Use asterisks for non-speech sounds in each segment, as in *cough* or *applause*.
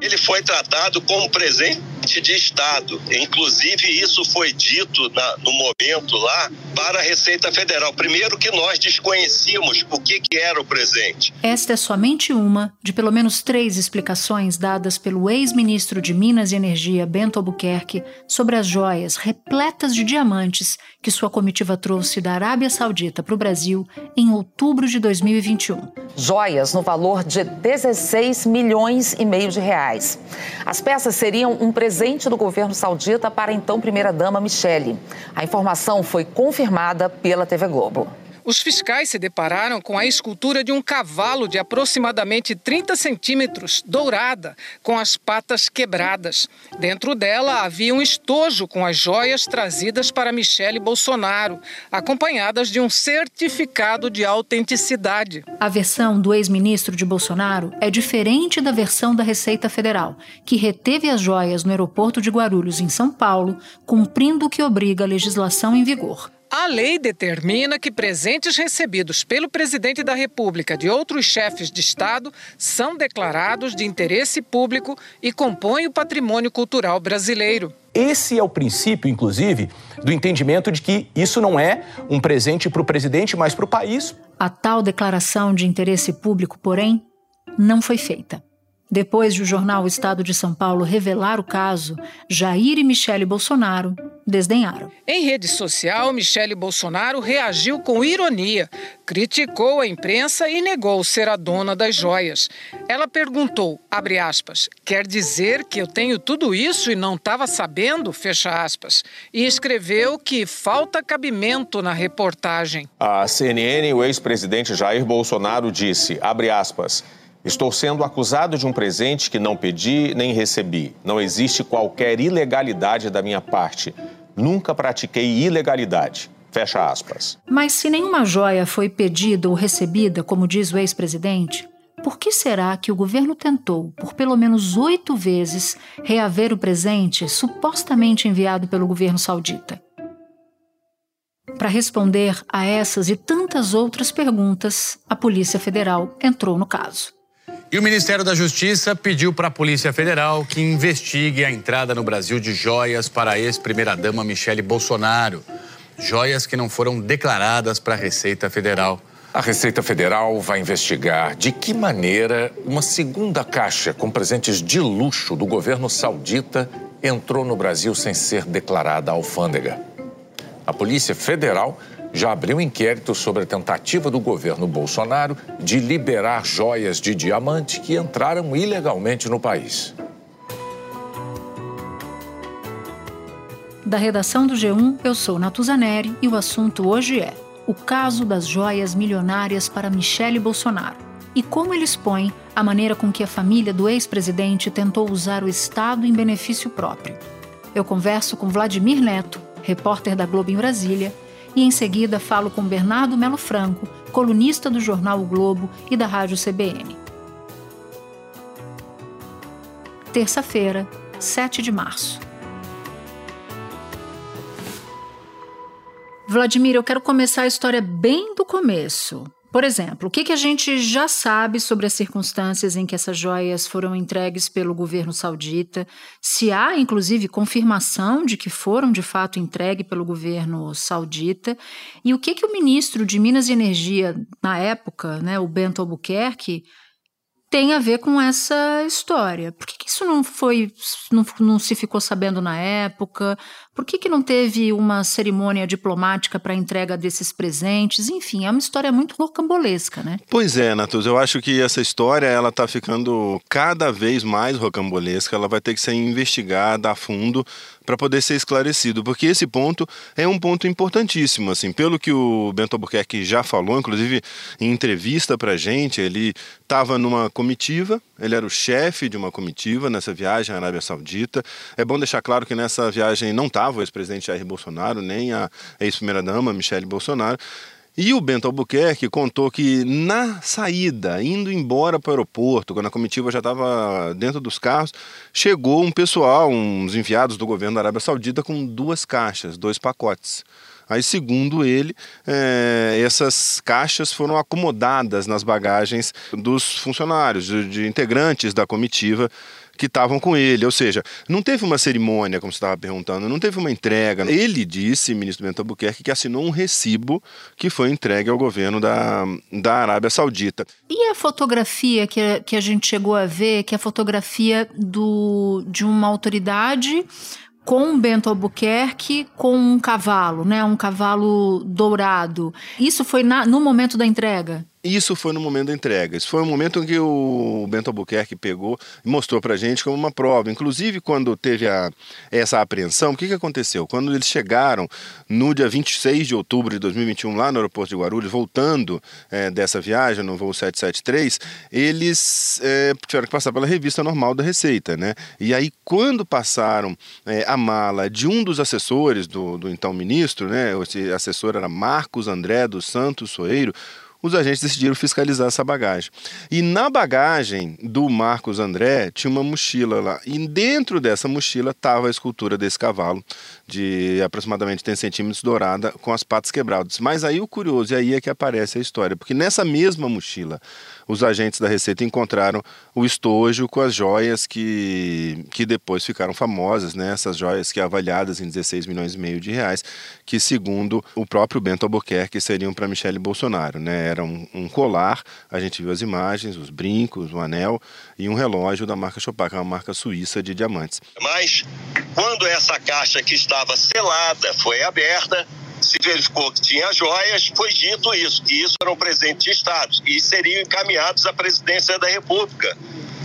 Ele foi tratado como presente de Estado. Inclusive, isso foi dito na, no momento lá para a Receita Federal. Primeiro, que nós desconhecíamos o que, que era o presente. Esta é somente uma de pelo menos três explicações dadas pelo ex-ministro de Minas e Energia, Bento Albuquerque, sobre as joias repletas de diamantes que sua comitiva trouxe da Arábia Saudita para o Brasil em outubro de 2021. Joias no valor de 16 milhões e meio de reais. As peças seriam um presente do governo saudita para a então primeira-dama Michele. A informação foi confirmada pela TV Globo. Os fiscais se depararam com a escultura de um cavalo de aproximadamente 30 centímetros, dourada, com as patas quebradas. Dentro dela havia um estojo com as joias trazidas para Michele Bolsonaro, acompanhadas de um certificado de autenticidade. A versão do ex-ministro de Bolsonaro é diferente da versão da Receita Federal, que reteve as joias no aeroporto de Guarulhos, em São Paulo, cumprindo o que obriga a legislação em vigor. A lei determina que presentes recebidos pelo presidente da República de outros chefes de Estado são declarados de interesse público e compõem o patrimônio cultural brasileiro. Esse é o princípio, inclusive, do entendimento de que isso não é um presente para o presidente, mas para o país. A tal declaração de interesse público, porém, não foi feita. Depois de o jornal Estado de São Paulo revelar o caso, Jair e Michele Bolsonaro desdenharam. Em rede social, Michele Bolsonaro reagiu com ironia, criticou a imprensa e negou ser a dona das joias. Ela perguntou, abre aspas, quer dizer que eu tenho tudo isso e não estava sabendo, fecha aspas, e escreveu que falta cabimento na reportagem. A CNN, o ex-presidente Jair Bolsonaro disse, abre aspas, Estou sendo acusado de um presente que não pedi nem recebi. Não existe qualquer ilegalidade da minha parte. Nunca pratiquei ilegalidade. Fecha aspas. Mas se nenhuma joia foi pedida ou recebida, como diz o ex-presidente, por que será que o governo tentou, por pelo menos oito vezes, reaver o presente supostamente enviado pelo governo saudita? Para responder a essas e tantas outras perguntas, a Polícia Federal entrou no caso. E o Ministério da Justiça pediu para a Polícia Federal que investigue a entrada no Brasil de joias para a ex-primeira-dama Michele Bolsonaro. Joias que não foram declaradas para a Receita Federal. A Receita Federal vai investigar de que maneira uma segunda caixa com presentes de luxo do governo saudita entrou no Brasil sem ser declarada alfândega. A Polícia Federal já abriu inquérito sobre a tentativa do governo Bolsonaro de liberar joias de diamante que entraram ilegalmente no país. Da redação do G1, eu sou Natuzaneri e o assunto hoje é o caso das joias milionárias para Michele Bolsonaro e como ele expõe a maneira com que a família do ex-presidente tentou usar o Estado em benefício próprio. Eu converso com Vladimir Neto, repórter da Globo em Brasília, e em seguida falo com Bernardo Melo Franco, colunista do jornal o Globo e da Rádio CBN. Terça-feira, 7 de março. Vladimir, eu quero começar a história bem do começo. Por exemplo, o que, que a gente já sabe sobre as circunstâncias em que essas joias foram entregues pelo governo saudita? Se há, inclusive, confirmação de que foram de fato entregues pelo governo saudita? E o que, que o ministro de Minas e Energia, na época, né, o Bento Albuquerque, tem a ver com essa história. Por que, que isso não foi, não, não, se ficou sabendo na época? Por que, que não teve uma cerimônia diplomática para a entrega desses presentes? Enfim, é uma história muito rocambolesca, né? Pois é, Natus, eu acho que essa história ela está ficando cada vez mais rocambolesca. Ela vai ter que ser investigada a fundo para poder ser esclarecido, porque esse ponto é um ponto importantíssimo, assim, pelo que o Bento Albuquerque já falou, inclusive em entrevista para gente, ele estava numa comitiva, ele era o chefe de uma comitiva nessa viagem à Arábia Saudita. É bom deixar claro que nessa viagem não estava o ex-presidente Jair Bolsonaro, nem a ex-primeira-dama Michele Bolsonaro. E o Bento Albuquerque contou que na saída, indo embora para o aeroporto, quando a comitiva já estava dentro dos carros, chegou um pessoal, uns enviados do governo da Arábia Saudita, com duas caixas, dois pacotes. Aí, segundo ele, é, essas caixas foram acomodadas nas bagagens dos funcionários, de, de integrantes da comitiva que estavam com ele. Ou seja, não teve uma cerimônia, como você estava perguntando, não teve uma entrega. Ele disse, ministro Bento Albuquerque, que assinou um recibo que foi entregue ao governo da, da Arábia Saudita. E a fotografia que a, que a gente chegou a ver, que é a fotografia do, de uma autoridade com Bento Albuquerque com um cavalo, né, um cavalo dourado. Isso foi na, no momento da entrega? Isso foi no momento da entrega. Isso foi o momento em que o Bento Albuquerque pegou e mostrou para gente como uma prova. Inclusive, quando teve a, essa apreensão, o que, que aconteceu? Quando eles chegaram no dia 26 de outubro de 2021, lá no aeroporto de Guarulhos, voltando é, dessa viagem, no voo 773, eles é, tiveram que passar pela revista normal da Receita. Né? E aí, quando passaram é, a mala de um dos assessores do, do então ministro, né? esse assessor era Marcos André dos Santos Soeiro, os agentes decidiram fiscalizar essa bagagem. E na bagagem do Marcos André tinha uma mochila lá. E dentro dessa mochila estava a escultura desse cavalo, de aproximadamente 10 centímetros dourada, com as patas quebradas. Mas aí o curioso, e aí é que aparece a história, porque nessa mesma mochila os agentes da Receita encontraram o estojo com as joias que, que depois ficaram famosas, né? essas joias que avaliadas em 16 milhões e meio de reais, que segundo o próprio Bento Albuquerque seriam para Michele Bolsonaro. Né? Era um, um, colar, a gente viu as imagens, os brincos, o anel e um relógio da marca é uma marca suíça de diamantes. Mas quando essa caixa que estava selada foi aberta, se verificou que tinha joias, foi dito isso, que isso era um presente de Estado e seriam encaminhados à presidência da República,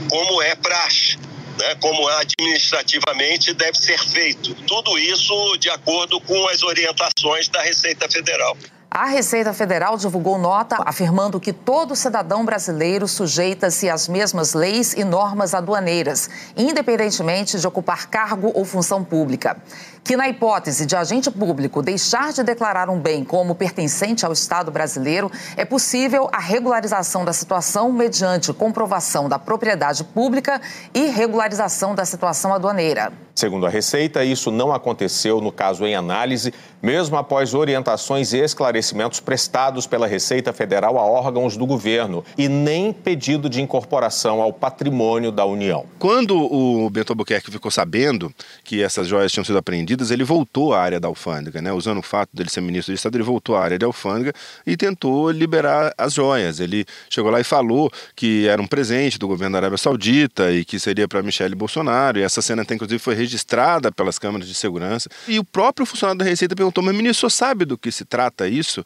como é praxe. Né, como administrativamente deve ser feito. Tudo isso de acordo com as orientações da Receita Federal. A Receita Federal divulgou nota afirmando que todo cidadão brasileiro sujeita-se às mesmas leis e normas aduaneiras, independentemente de ocupar cargo ou função pública. Que, na hipótese de agente público deixar de declarar um bem como pertencente ao Estado brasileiro, é possível a regularização da situação mediante comprovação da propriedade pública e regularização da situação aduaneira. Segundo a Receita, isso não aconteceu no caso em análise, mesmo após orientações e esclarecimentos prestados pela Receita Federal a órgãos do governo e nem pedido de incorporação ao patrimônio da União. Quando o Bento Albuquerque ficou sabendo que essas joias tinham sido apreendidas, ele voltou à área da alfândega, né? Usando o fato dele ser ministro de Estado, ele voltou à área da alfândega e tentou liberar as joias. Ele chegou lá e falou que era um presente do governo da Arábia Saudita e que seria para Michele Bolsonaro. E essa cena, até, inclusive, foi registrada pelas câmeras de segurança. E o próprio funcionário da Receita perguntou: Mas, ministro, o senhor sabe do que se trata isso?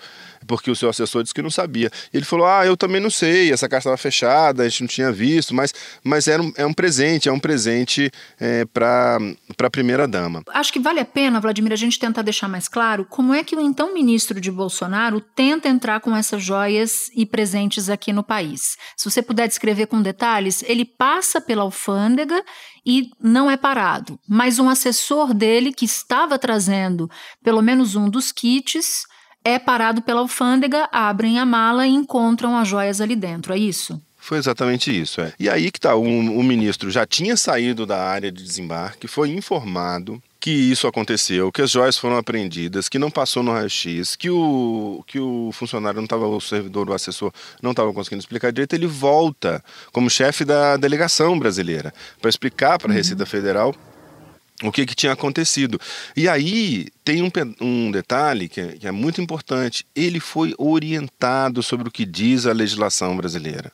Porque o seu assessor disse que não sabia. E ele falou: Ah, eu também não sei, essa caixa estava fechada, a gente não tinha visto, mas, mas era um, é um presente, é um presente é, para a primeira-dama. Acho que vale a pena, Vladimir, a gente tentar deixar mais claro como é que o então ministro de Bolsonaro tenta entrar com essas joias e presentes aqui no país. Se você puder descrever com detalhes, ele passa pela alfândega e não é parado. Mas um assessor dele, que estava trazendo pelo menos um dos kits, é parado pela alfândega, abrem a mala e encontram as joias ali dentro. É isso? Foi exatamente isso. É. E aí que tá, o, o ministro já tinha saído da área de desembarque, foi informado que isso aconteceu, que as joias foram apreendidas, que não passou no raio-x, que o, que o funcionário não estava, o servidor, o assessor não estava conseguindo explicar direito, ele volta como chefe da delegação brasileira para explicar para a Receita uhum. Federal o que, que tinha acontecido. E aí tem um, um detalhe que é, que é muito importante: ele foi orientado sobre o que diz a legislação brasileira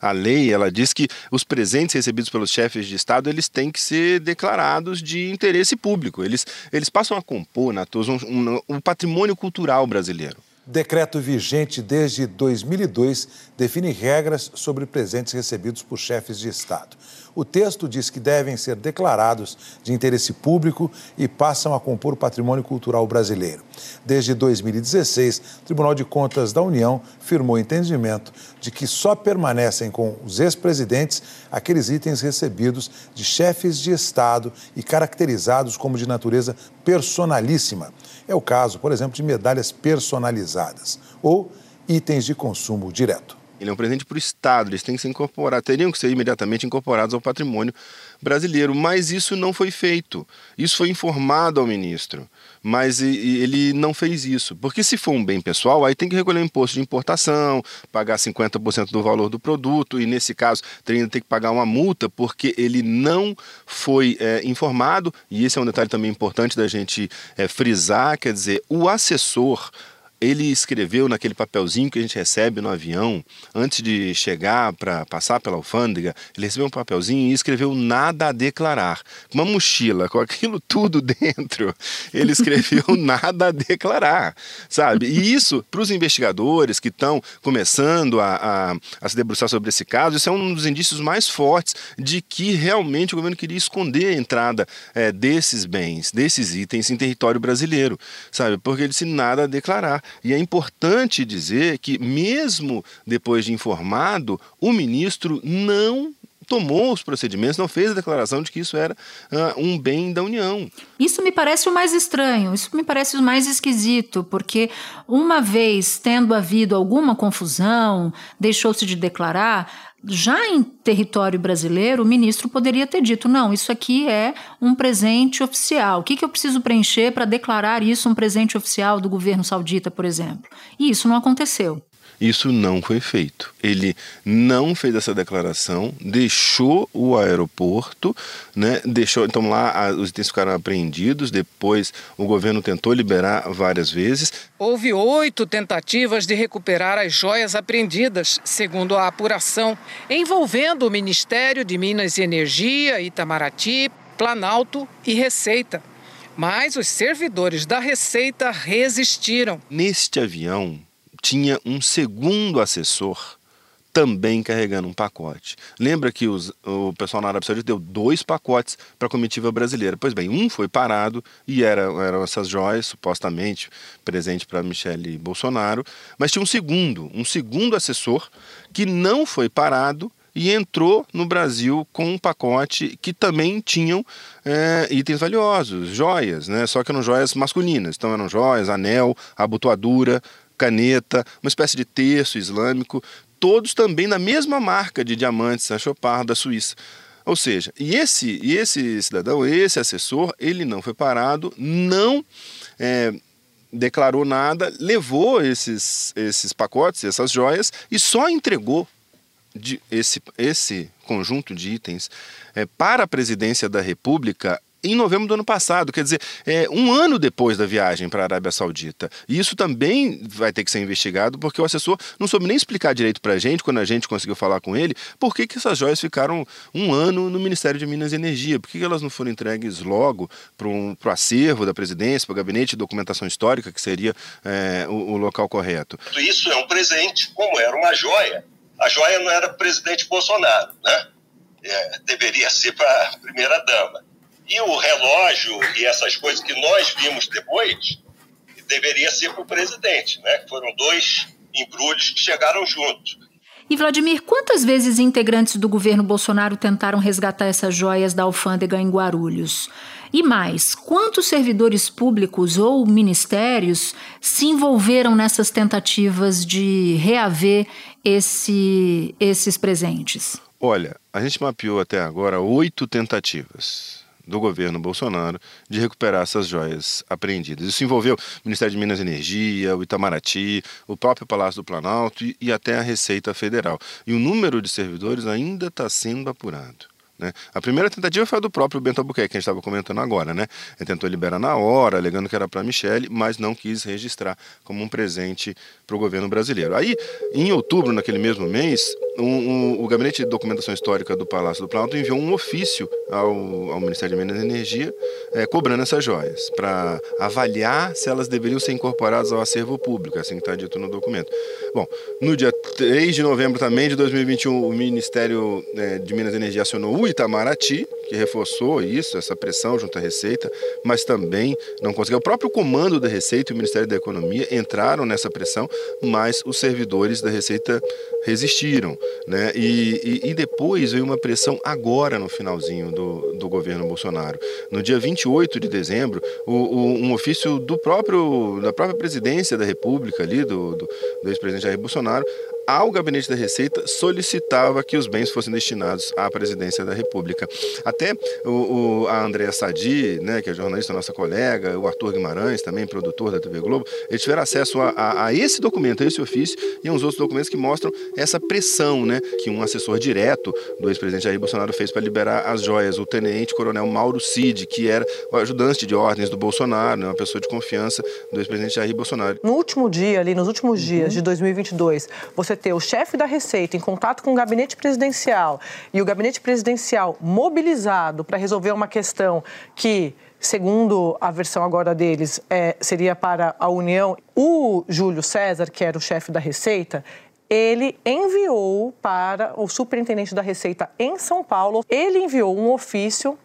a lei ela diz que os presentes recebidos pelos chefes de Estado eles têm que ser declarados de interesse público. Eles, eles passam a compor, Natos, um, um, um patrimônio cultural brasileiro. Decreto vigente desde 2002 define regras sobre presentes recebidos por chefes de Estado. O texto diz que devem ser declarados de interesse público e passam a compor o patrimônio cultural brasileiro. Desde 2016, o Tribunal de Contas da União firmou entendimento de que só permanecem com os ex-presidentes aqueles itens recebidos de chefes de Estado e caracterizados como de natureza personalíssima. É o caso, por exemplo, de medalhas personalizadas ou itens de consumo direto. Ele é um presente para o Estado, eles têm que ser incorporados, teriam que ser imediatamente incorporados ao patrimônio brasileiro, mas isso não foi feito. Isso foi informado ao ministro, mas ele não fez isso. Porque se for um bem pessoal, aí tem que recolher imposto de importação, pagar 50% do valor do produto, e nesse caso teria que pagar uma multa porque ele não foi é, informado, e esse é um detalhe também importante da gente é, frisar, quer dizer, o assessor ele escreveu naquele papelzinho que a gente recebe no avião, antes de chegar para passar pela alfândega, ele recebeu um papelzinho e escreveu nada a declarar. Uma mochila com aquilo tudo *laughs* dentro. Ele escreveu *laughs* nada a declarar, sabe? E isso, para os investigadores que estão começando a, a, a, se debruçar sobre esse caso, isso é um dos indícios mais fortes de que realmente o governo queria esconder a entrada é, desses bens, desses itens em território brasileiro, sabe? Porque ele disse nada a declarar. E é importante dizer que, mesmo depois de informado, o ministro não tomou os procedimentos, não fez a declaração de que isso era uh, um bem da União. Isso me parece o mais estranho, isso me parece o mais esquisito, porque uma vez tendo havido alguma confusão, deixou-se de declarar, já em território brasileiro, o ministro poderia ter dito: não, isso aqui é um presente oficial. O que, que eu preciso preencher para declarar isso um presente oficial do governo saudita, por exemplo? E isso não aconteceu. Isso não foi feito. Ele não fez essa declaração, deixou o aeroporto, né? Deixou, então lá os itens ficaram apreendidos. Depois o governo tentou liberar várias vezes. Houve oito tentativas de recuperar as joias apreendidas, segundo a apuração, envolvendo o Ministério de Minas e Energia, Itamaraty, Planalto e Receita. Mas os servidores da Receita resistiram. Neste avião tinha um segundo assessor também carregando um pacote. Lembra que os, o pessoal na Arábia Saudita deu dois pacotes para a comitiva brasileira. Pois bem, um foi parado e era, eram essas joias, supostamente presente para Michele Bolsonaro, mas tinha um segundo, um segundo assessor que não foi parado e entrou no Brasil com um pacote que também tinham é, itens valiosos, joias, né? só que eram joias masculinas. Então eram joias, anel, abotoadura, caneta, uma espécie de terço islâmico, todos também na mesma marca de diamantes, a Chopard da Suíça. Ou seja, e esse, e esse cidadão, esse assessor, ele não foi parado, não é, declarou nada, levou esses, esses pacotes, essas joias, e só entregou de esse, esse conjunto de itens é, para a presidência da República em novembro do ano passado, quer dizer, é, um ano depois da viagem para a Arábia Saudita. E isso também vai ter que ser investigado, porque o assessor não soube nem explicar direito para a gente, quando a gente conseguiu falar com ele, por que, que essas joias ficaram um ano no Ministério de Minas e Energia, por que, que elas não foram entregues logo para o acervo da presidência, para o gabinete de documentação histórica, que seria é, o, o local correto. Isso é um presente, como era uma joia. A joia não era presidente Bolsonaro, né? É, deveria ser para a primeira-dama. E o relógio e essas coisas que nós vimos depois, deveria ser para o presidente, né? Foram dois embrulhos que chegaram juntos. E Vladimir, quantas vezes integrantes do governo Bolsonaro tentaram resgatar essas joias da alfândega em Guarulhos? E mais, quantos servidores públicos ou ministérios se envolveram nessas tentativas de reaver esse, esses presentes? Olha, a gente mapeou até agora oito tentativas do governo Bolsonaro de recuperar essas joias apreendidas. Isso envolveu o Ministério de Minas e Energia, o Itamaraty, o próprio Palácio do Planalto e, e até a Receita Federal. E o número de servidores ainda está sendo apurado. Né? A primeira tentativa foi a do próprio Bento Albuquerque, que a gente estava comentando agora. Né? Ele tentou liberar na hora, alegando que era para Michele, mas não quis registrar como um presente para o governo brasileiro. Aí, em outubro, naquele mesmo mês, um, um, o Gabinete de Documentação Histórica do Palácio do Planalto enviou um ofício ao, ao Ministério de Minas e Energia é, cobrando essas joias, para avaliar se elas deveriam ser incorporadas ao acervo público, assim que está dito no documento. Bom, no dia 3 de novembro também de 2021, o Ministério é, de Minas e Energia acionou o Itamaraty, que reforçou isso, essa pressão junto à Receita, mas também não conseguiu. O próprio comando da Receita e o Ministério da Economia entraram nessa pressão, mas os servidores da Receita resistiram. Né? E, e, e depois veio uma pressão agora no finalzinho do, do governo Bolsonaro. No dia 28 de dezembro, o, o, um ofício do próprio, da própria presidência da República, ali, do, do, do ex-presidente Jair Bolsonaro, ao gabinete da Receita solicitava que os bens fossem destinados à presidência da República. Até o, o, a Andréa Sadi, né, que é jornalista nossa colega, o Arthur Guimarães, também produtor da TV Globo, eles tiveram acesso a, a, a esse documento, a esse ofício e a uns outros documentos que mostram essa pressão né, que um assessor direto do ex-presidente Jair Bolsonaro fez para liberar as joias. O tenente-coronel Mauro Cid, que era o ajudante de ordens do Bolsonaro, né, uma pessoa de confiança do ex-presidente Jair Bolsonaro. No último dia, ali, nos últimos uhum. dias de 2022, ter o chefe da Receita em contato com o gabinete presidencial e o gabinete presidencial mobilizado para resolver uma questão que segundo a versão agora deles, é, seria para a União. O Júlio César, que era o chefe da Receita, ele enviou para o superintendente da Receita em São Paulo, ele enviou um ofício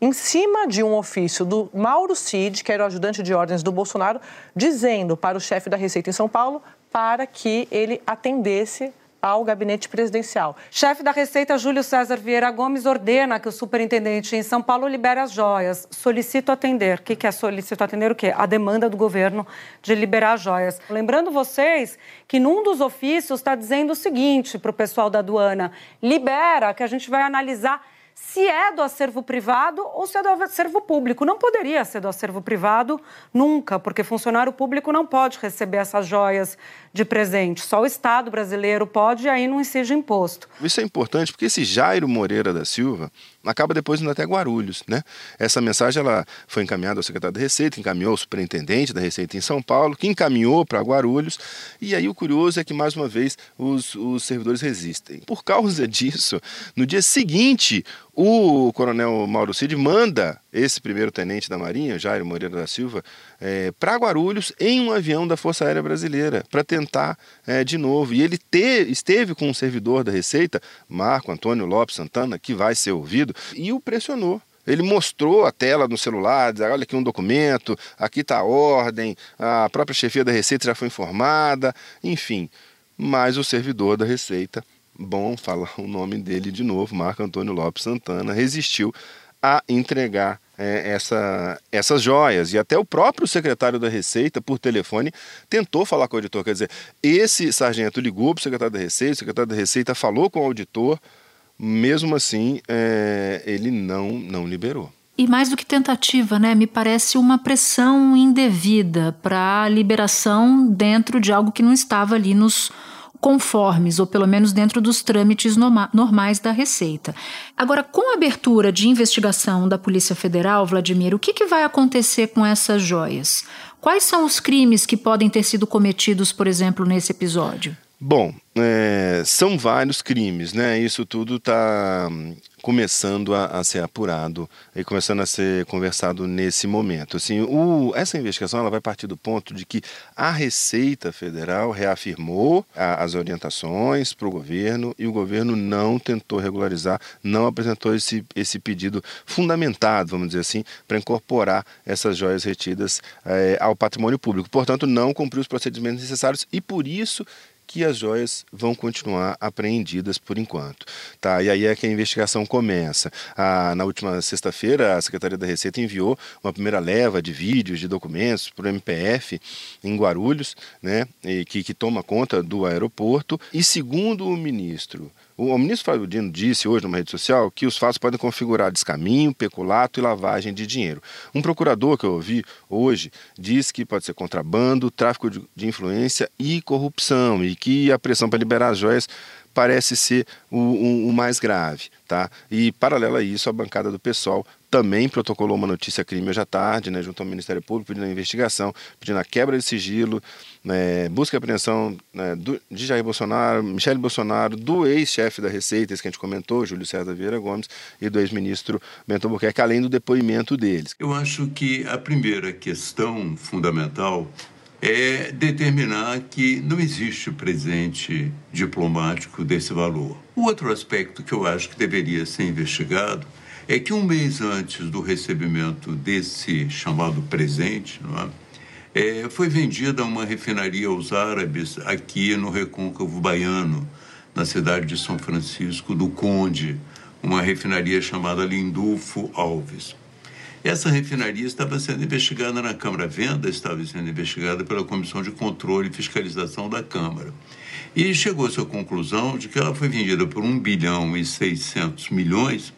em cima de um ofício do Mauro Cid, que era o ajudante de ordens do Bolsonaro, dizendo para o chefe da Receita em São Paulo para que ele atendesse ao gabinete presidencial. Chefe da Receita, Júlio César Vieira Gomes, ordena que o superintendente em São Paulo libere as joias. Solicito atender. O que é solicito atender? O quê? A demanda do governo de liberar as joias. Lembrando vocês que num dos ofícios está dizendo o seguinte para o pessoal da aduana: libera, que a gente vai analisar se é do acervo privado ou se é do acervo público. Não poderia ser do acervo privado nunca, porque funcionário público não pode receber essas joias de presente. Só o Estado brasileiro pode e aí não incide imposto. Isso é importante porque esse Jairo Moreira da Silva acaba depois indo até Guarulhos, né? Essa mensagem ela foi encaminhada ao secretário da Receita, encaminhou ao superintendente da Receita em São Paulo, que encaminhou para Guarulhos. E aí o curioso é que mais uma vez os, os servidores resistem. Por causa *laughs* disso, no dia seguinte, o coronel Mauro Cid manda esse primeiro tenente da Marinha, Jairo Moreira da Silva, é, para Guarulhos em um avião da Força Aérea Brasileira para tentar é, de novo. E ele te, esteve com um servidor da Receita, Marco Antônio Lopes Santana, que vai ser ouvido, e o pressionou. Ele mostrou a tela no celular, dizendo, olha aqui um documento, aqui está a ordem, a própria chefia da Receita já foi informada, enfim. Mas o servidor da Receita, bom falar *laughs* o nome dele de novo, Marco Antônio Lopes Santana, resistiu a entregar é, essa, essas joias. E até o próprio secretário da Receita, por telefone, tentou falar com o auditor. Quer dizer, esse sargento ligou para o secretário da Receita, o secretário da Receita falou com o auditor, mesmo assim, é, ele não, não liberou. E mais do que tentativa, né? Me parece uma pressão indevida para a liberação dentro de algo que não estava ali nos conformes, ou pelo menos dentro dos trâmites normais da Receita. Agora, com a abertura de investigação da Polícia Federal, Vladimir, o que, que vai acontecer com essas joias? Quais são os crimes que podem ter sido cometidos, por exemplo, nesse episódio? Bom, é, são vários crimes, né? Isso tudo está começando a, a, ser apurado e começando a ser conversado nesse momento. Assim, o, essa investigação ela vai partir do ponto de que a Receita Federal reafirmou a, as orientações para o governo e o governo não tentou regularizar, não apresentou esse, esse pedido fundamentado, vamos dizer assim, para incorporar essas joias retidas é, ao patrimônio público. Portanto, não cumpriu os procedimentos necessários e por isso que as joias vão continuar apreendidas por enquanto. Tá? E aí é que a investigação começa. Ah, na última sexta-feira, a Secretaria da Receita enviou uma primeira leva de vídeos, de documentos para o MPF em Guarulhos, né, que, que toma conta do aeroporto. E segundo o ministro o ministro Flávio Dino disse hoje numa rede social que os fatos podem configurar descaminho, peculato e lavagem de dinheiro. Um procurador que eu ouvi hoje diz que pode ser contrabando, tráfico de influência e corrupção, e que a pressão para liberar as joias parece ser o, o, o, mais grave. Tá? E, paralelo a isso, a bancada do PSOL também protocolou uma notícia crime hoje à tarde, né, junto ao Ministério Público, pedindo a investigação, pedindo a quebra de sigilo, né, busca e apreensão né, do, de Jair Bolsonaro, Michele Bolsonaro, do ex-chefe da Receita, esse que a gente comentou, Júlio César Vieira Gomes, e do ex-ministro Bento Albuquerque, além do depoimento deles. Eu acho que a primeira questão fundamental é determinar que não existe presente diplomático desse valor. O outro aspecto que eu acho que deveria ser investigado é que um mês antes do recebimento desse chamado presente, é? É, foi vendida uma refinaria aos árabes aqui no Recôncavo Baiano, na cidade de São Francisco do Conde, uma refinaria chamada Lindulfo Alves. Essa refinaria estava sendo investigada na Câmara Venda, estava sendo investigada pela Comissão de Controle e Fiscalização da Câmara. E chegou-se à conclusão de que ela foi vendida por 1 bilhão e 600 milhões,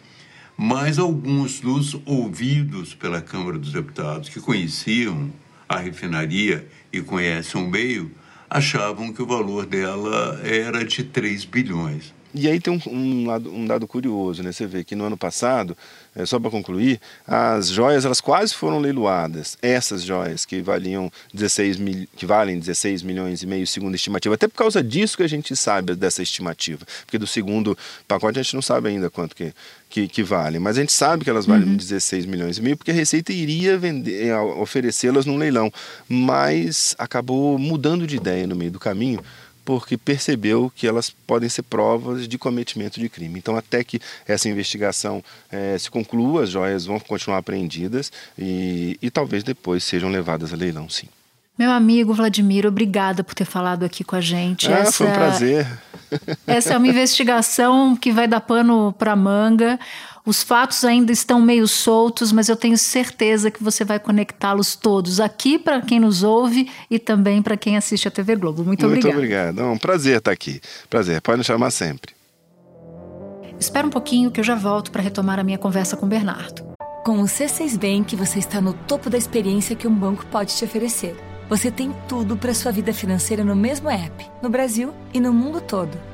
mas alguns dos ouvidos pela Câmara dos Deputados, que conheciam a refinaria e conhecem o meio, achavam que o valor dela era de 3 bilhões. E aí tem um, um, um dado curioso, né? Você vê que no ano passado, é, só para concluir, as joias elas quase foram leiloadas. Essas joias que valiam 16 mil, que valem 16 milhões e meio segundo a estimativa. Até por causa disso que a gente sabe dessa estimativa, porque do segundo pacote a gente não sabe ainda quanto que que, que valem, mas a gente sabe que elas valem uhum. 16 milhões e meio porque a Receita iria vender, é, oferecê-las num leilão, mas acabou mudando de ideia no meio do caminho porque percebeu que elas podem ser provas de cometimento de crime. Então, até que essa investigação é, se conclua, as joias vão continuar apreendidas e, e talvez depois sejam levadas a leilão, sim. Meu amigo Vladimir, obrigada por ter falado aqui com a gente. Ah, essa, foi um prazer. Essa é uma investigação que vai dar pano para manga. Os fatos ainda estão meio soltos, mas eu tenho certeza que você vai conectá-los todos aqui para quem nos ouve e também para quem assiste a TV Globo. Muito, Muito obrigada. Muito obrigado. É um prazer estar aqui. Prazer. Pode nos chamar sempre. Espera um pouquinho que eu já volto para retomar a minha conversa com o Bernardo. Com o C6 Bank, você está no topo da experiência que um banco pode te oferecer. Você tem tudo para sua vida financeira no mesmo app, no Brasil e no mundo todo.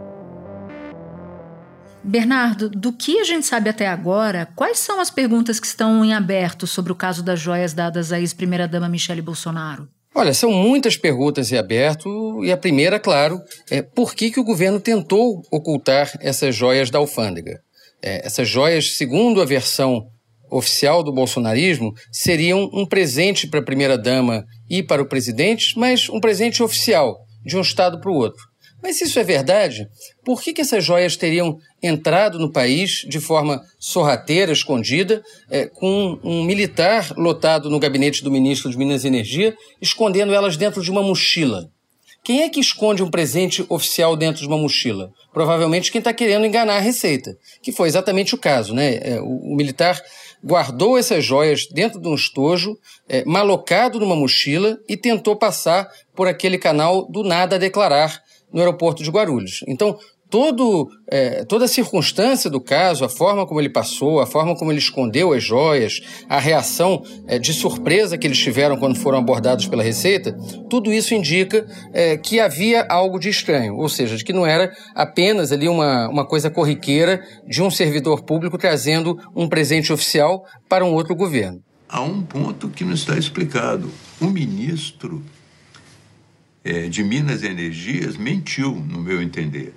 Bernardo, do que a gente sabe até agora, quais são as perguntas que estão em aberto sobre o caso das joias dadas à ex-primeira-dama Michele Bolsonaro? Olha, são muitas perguntas em aberto e a primeira, claro, é por que, que o governo tentou ocultar essas joias da alfândega? É, essas joias, segundo a versão oficial do bolsonarismo, seriam um presente para a primeira-dama e para o presidente, mas um presente oficial, de um estado para o outro. Mas se isso é verdade, por que, que essas joias teriam entrado no país de forma sorrateira, escondida, é, com um militar lotado no gabinete do ministro de Minas e Energia, escondendo elas dentro de uma mochila? Quem é que esconde um presente oficial dentro de uma mochila? Provavelmente quem está querendo enganar a Receita, que foi exatamente o caso. Né? É, o, o, militar guardou essas joias dentro de um estojo, é, malocado numa mochila, e tentou passar por aquele canal do nada a declarar no aeroporto de Guarulhos. Então, todo, é, toda a circunstância do caso, a forma como ele passou, a forma como ele escondeu as joias, a reação é, de surpresa que eles tiveram quando foram abordados pela Receita, tudo isso indica é, que havia algo de estranho, ou seja, de que não era apenas ali uma, uma coisa corriqueira de um servidor público trazendo um presente oficial para um outro governo. Há um ponto que não está explicado. O ministro é, de Minas e Energias mentiu, no meu entender,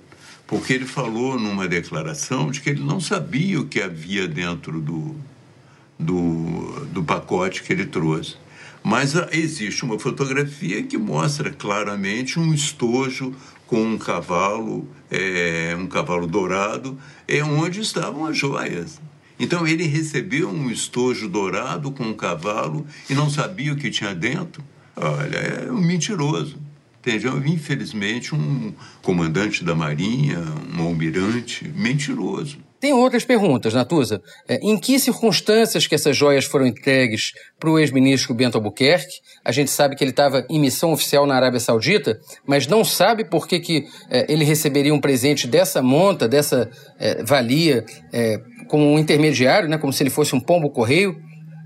porque ele falou numa declaração de que ele não sabia o que havia dentro do, do, do pacote que ele trouxe. Mas ah, existe uma fotografia que mostra claramente um estojo com um cavalo, é, um cavalo dourado, é onde estavam as joias. Então ele recebeu um estojo dourado com um cavalo e não sabia o que tinha dentro. Olha, é um mentiroso entendeu? Infelizmente, um comandante da Marinha, um almirante mentiroso. Tem outras perguntas, Natuza. É, em que circunstâncias que essas joias foram entregues para o ex-ministro Bento Albuquerque? A gente sabe que ele estava em missão oficial na Arábia Saudita, mas não sabe por que, que é, ele receberia um presente dessa monta, dessa é, valia, como um intermediário, né, como se ele fosse um pombo correio.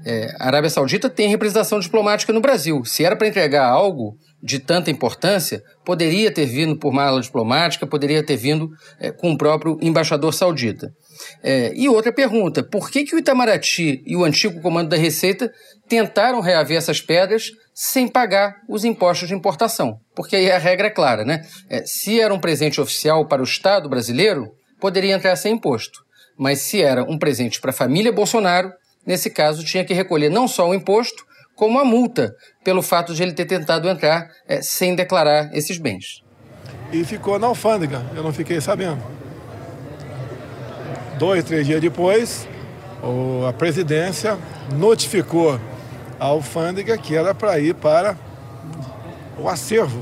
É, a Arábia Saudita tem representação diplomática no Brasil. Se era para entregar algo de tanta importância, poderia ter vindo por mala diplomática, poderia ter vindo é, com o próprio embaixador saudita. É, e outra pergunta: por que, que o Itamaraty e o antigo comando da Receita tentaram reaver essas pedras sem pagar os impostos de importação? Porque aí a regra é clara, né? É, se era um presente oficial para o Estado brasileiro, poderia entrar sem imposto. Mas se era um presente para a família Bolsonaro, nesse caso tinha que recolher não só o imposto, como a multa, pelo fato de ele ter tentado entrar é, sem declarar esses bens. E ficou na alfândega, eu não fiquei sabendo. Dois, três dias depois, a presidência notificou a alfândega que era para ir para o acervo.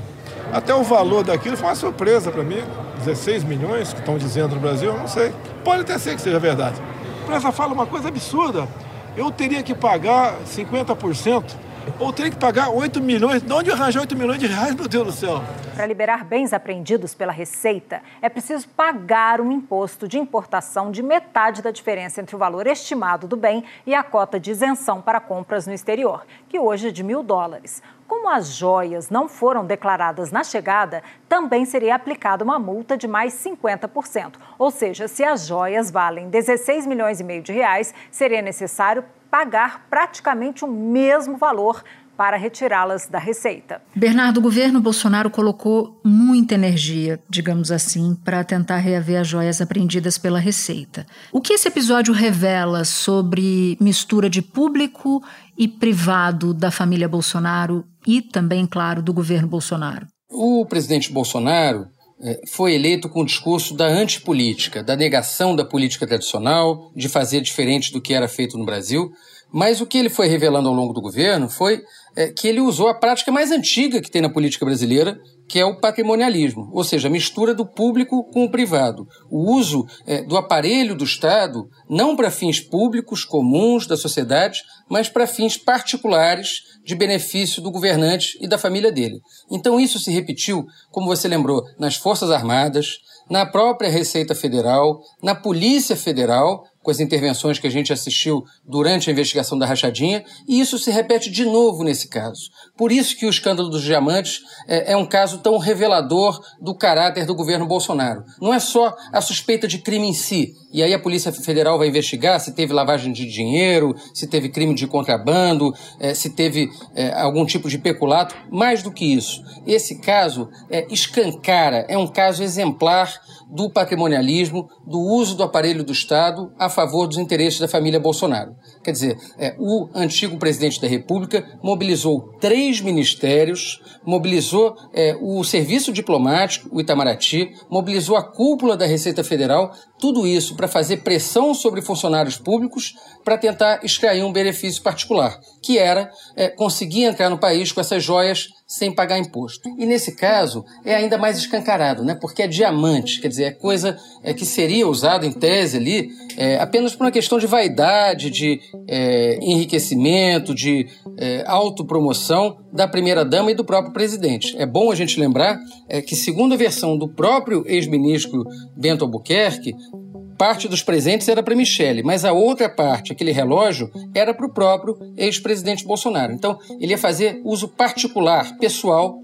Até o valor daquilo foi uma surpresa para mim. 16 milhões que estão dizendo no Brasil, eu não sei. Pode até ser que seja verdade. A empresa fala uma coisa absurda. Eu teria que pagar 50% ou teria que pagar 8 milhões. De onde arranjar 8 milhões de reais, meu Deus do céu? Para liberar bens apreendidos pela Receita, é preciso pagar um imposto de importação de metade da diferença entre o valor estimado do bem e a cota de isenção para compras no exterior, que hoje é de mil dólares. Como as joias não foram declaradas na chegada, também seria aplicada uma multa de mais 50%. Ou seja, se as joias valem 16 milhões e meio de reais, seria necessário pagar praticamente o mesmo valor para retirá-las da receita. Bernardo, o governo Bolsonaro colocou muita energia, digamos assim, para tentar reaver as joias apreendidas pela Receita. O que esse episódio revela sobre mistura de público e privado da família Bolsonaro e também, claro, do governo Bolsonaro? O presidente Bolsonaro é, foi eleito com o discurso da antipolítica, da negação da política tradicional, de fazer diferente do que era feito no Brasil. Mas o que ele foi revelando ao longo do governo foi é, que ele usou a prática mais antiga que tem na política brasileira, que é o patrimonialismo, ou seja, a mistura do público com o privado. O uso é, do aparelho do Estado não para fins públicos comuns da sociedade, mas para fins particulares de benefício do governante e da família dele. Então isso se repetiu, como você lembrou, nas Forças Armadas, na própria Receita Federal, na Polícia Federal, com as intervenções que a gente assistiu durante a investigação da rachadinha, e isso se repete de novo nesse caso. Por isso que o escândalo dos diamantes é, é, um caso tão revelador do caráter do governo Bolsonaro. Não é só a suspeita de crime em si, e aí a Polícia Federal vai investigar se teve lavagem de dinheiro, se teve crime de contrabando, é, se teve é, algum tipo de peculato. Mais do que isso, esse caso é, escancara, é um caso exemplar do patrimonialismo, do uso do aparelho do Estado a favor dos interesses da família Bolsonaro. Quer dizer, é, o antigo presidente da República mobilizou três ministérios, mobilizou é, o serviço diplomático, o Itamaraty, mobilizou a cúpula da Receita Federal, tudo isso para fazer pressão sobre funcionários públicos para tentar extrair um benefício particular, que era é, conseguir entrar no país com essas joias sem pagar imposto. E nesse caso é ainda mais escancarado, né? porque é diamante, quer dizer, é coisa é, que seria usada em tese ali é, apenas por uma questão de vaidade, de é, enriquecimento, de é, autopromoção da primeira-dama e do próprio presidente. É bom a gente lembrar é, que, segundo a versão do próprio ex-ministro Bento Albuquerque, parte dos presentes era para Michele, mas a outra parte, aquele relógio, era para o próprio ex-presidente Bolsonaro. Então, ele ia fazer uso particular, pessoal,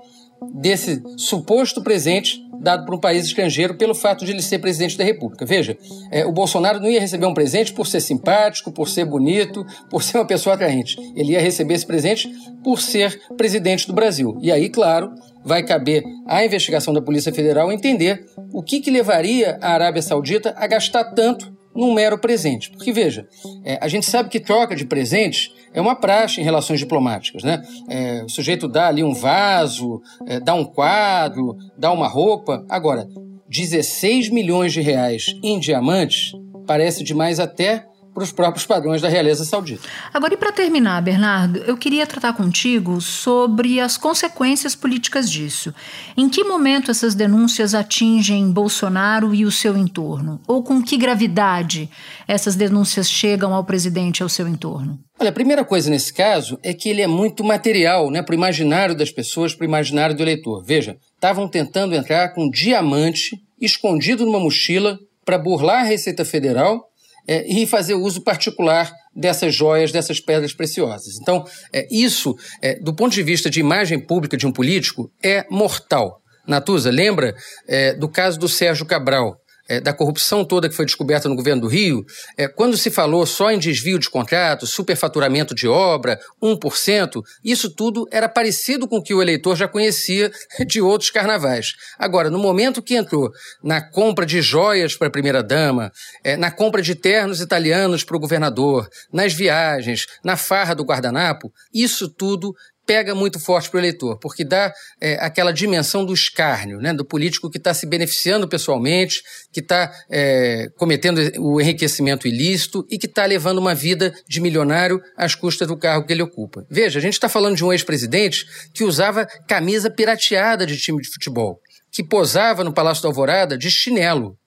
desse suposto presente dado para um país estrangeiro pelo fato de ele ser presidente da República. Veja, é, o Bolsonaro não ia receber um presente por ser simpático, por ser bonito, por ser uma pessoa atraente. Ele ia receber esse presente por ser presidente do Brasil. E aí, claro, vai caber à investigação da Polícia Federal entender o que, que levaria a Arábia Saudita a gastar tanto num mero presente. Porque, veja, é, a gente sabe que troca de presentes é uma praxe em relações diplomáticas. Né? É, o sujeito dá ali um vaso, é, dá um quadro, dá uma roupa. Agora, 16 milhões de reais em diamantes parece demais até para os próprios padrões da realeza saudita. Agora, e para terminar, Bernardo, eu queria tratar contigo sobre as consequências políticas disso. Em que momento essas denúncias atingem Bolsonaro e o seu entorno? Ou com que gravidade essas denúncias chegam ao presidente e ao seu entorno? Olha, a primeira coisa nesse caso é que ele é muito material né, para o imaginário das pessoas, para o imaginário do eleitor. Veja, estavam tentando entrar com diamante escondido numa mochila para burlar a Receita Federal é, e fazer uso particular dessas joias, dessas pedras preciosas. Então, é, isso, é, do ponto de vista de imagem pública de um político, é mortal. Natuza, lembra é, do caso do Sérgio Cabral, é, da corrupção toda que foi descoberta no governo do Rio, é, quando se falou só em desvio de contratos, superfaturamento de obra, 1%, isso tudo era parecido com o que o eleitor já conhecia *laughs* de outros carnavais. Agora, no momento que entrou na compra de joias para a primeira-dama, é, na compra de ternos italianos para o governador, nas viagens, na farra do guardanapo, isso tudo pega muito forte para o eleitor, porque dá é, aquela dimensão do escárnio, né, do político que está se beneficiando pessoalmente, que está é, cometendo o enriquecimento ilícito e que está levando uma vida de milionário às custas do cargo que ele ocupa. Veja, a gente está falando de um ex-presidente que usava camisa pirateada de time de futebol, que posava no Palácio da Alvorada de chinelo,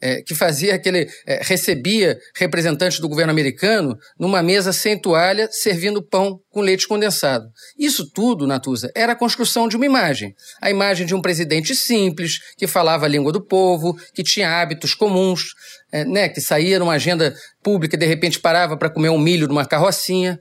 é, que fazia aquele. É, recebia representantes do governo americano numa mesa sem toalha, servindo pão com leite condensado. Isso tudo, Natuza, era a construção de uma imagem. A imagem de um presidente simples, que falava a língua do povo, que tinha hábitos comuns, é, né, que saía numa agenda pública e de repente parava para comer um milho numa carrocinha.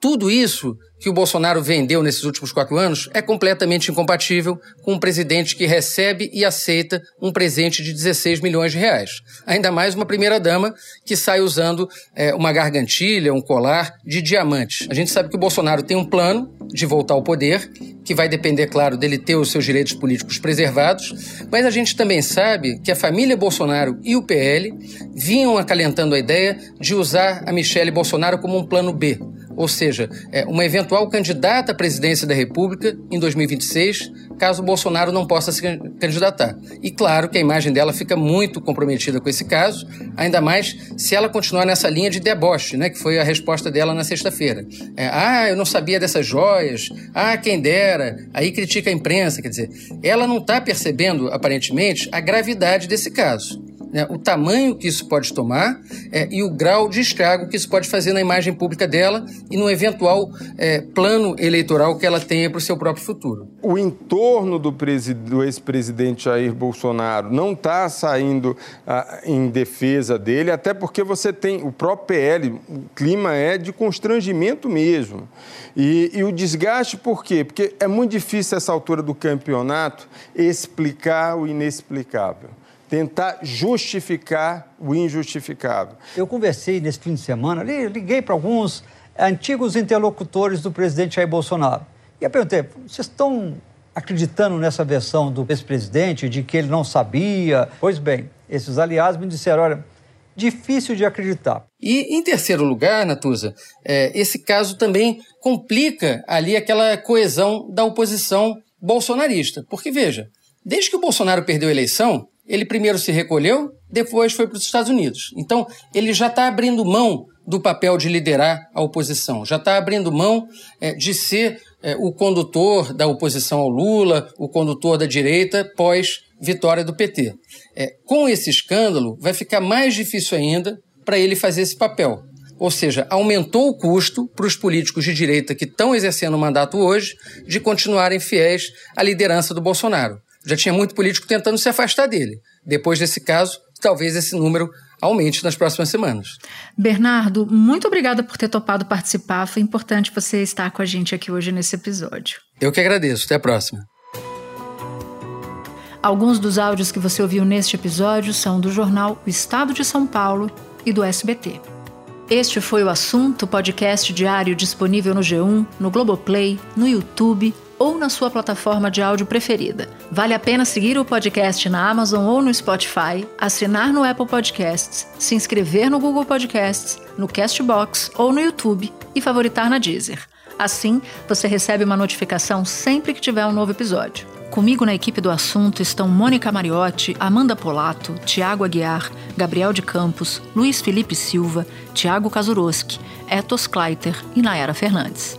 Tudo isso que o Bolsonaro vendeu nesses últimos quatro anos é completamente incompatível com um presidente que recebe e aceita um presente de 16 milhões de reais. Ainda mais uma primeira-dama que sai usando é, uma gargantilha, um colar de diamantes. A gente sabe que o Bolsonaro tem um plano de voltar ao poder, que vai depender, claro, dele ter os seus direitos políticos preservados, mas a gente também sabe que a família Bolsonaro e o PL vinham acalentando a ideia de usar a Michele Bolsonaro como um plano B ou seja, é, uma eventual candidata à presidência da República em 2026, caso Bolsonaro não possa se candidatar. E claro que a imagem dela fica muito comprometida com esse caso, ainda mais se ela continuar nessa linha de deboche, né, que foi a resposta dela na sexta-feira. É, ah, eu não sabia dessas joias, ah, quem dera, aí critica a imprensa, quer dizer, ela não está percebendo, aparentemente, a gravidade desse caso né, o tamanho que isso pode tomar é, e o grau de estrago que isso pode fazer na imagem pública dela e no eventual é, plano eleitoral que ela tenha para o seu próprio futuro. O entorno do, do ex-presidente Jair Bolsonaro não está saindo ah, em defesa dele, até porque você tem o próprio PL, o clima é de constrangimento mesmo. E, e o desgaste, por quê? Porque é muito difícil, essa altura do campeonato, explicar o inexplicável tentar justificar o injustificável. Eu conversei nesse fim de semana, liguei para alguns antigos interlocutores do presidente Jair Bolsonaro. E eu perguntei: vocês estão acreditando nessa versão do ex-presidente de que ele não sabia? Pois bem, esses aliados me disseram: olha, difícil de acreditar. E, em terceiro lugar, Natuza, é, esse caso também complica ali aquela coesão da oposição bolsonarista. Porque, veja, desde que o Bolsonaro perdeu a eleição, ele primeiro se recolheu, depois foi para os Estados Unidos. Então, ele já está abrindo mão do papel de liderar a oposição, já está abrindo mão é, de ser é, o condutor da oposição ao Lula, o condutor da direita pós vitória do PT. É, com esse escândalo, vai ficar mais difícil ainda para ele fazer esse papel. Ou seja, aumentou o custo para os políticos de direita que estão exercendo o mandato hoje de continuarem fiéis à liderança do Bolsonaro já tinha muito político tentando se afastar dele. Depois desse caso, talvez esse número aumente nas próximas semanas. Bernardo, muito obrigada por ter topado participar. Foi importante você estar com a gente aqui hoje nesse episódio. Eu que agradeço. Até a próxima. Alguns dos áudios que você ouviu neste episódio são do jornal O Estado de São Paulo e do SBT. Este foi o assunto podcast diário disponível no G1, no Globoplay, no YouTube ou na sua plataforma de áudio preferida. Vale a pena seguir o podcast na Amazon ou no Spotify, assinar no Apple Podcasts, se inscrever no Google Podcasts, no Castbox ou no YouTube e favoritar na Deezer. Assim, você recebe uma notificação sempre que tiver um novo episódio. Comigo na equipe do assunto estão Mônica Mariotti, Amanda Polato, Tiago Aguiar, Gabriel de Campos, Luiz Felipe Silva, Tiago Kazuroski, Etos Kleiter e Nayara Fernandes.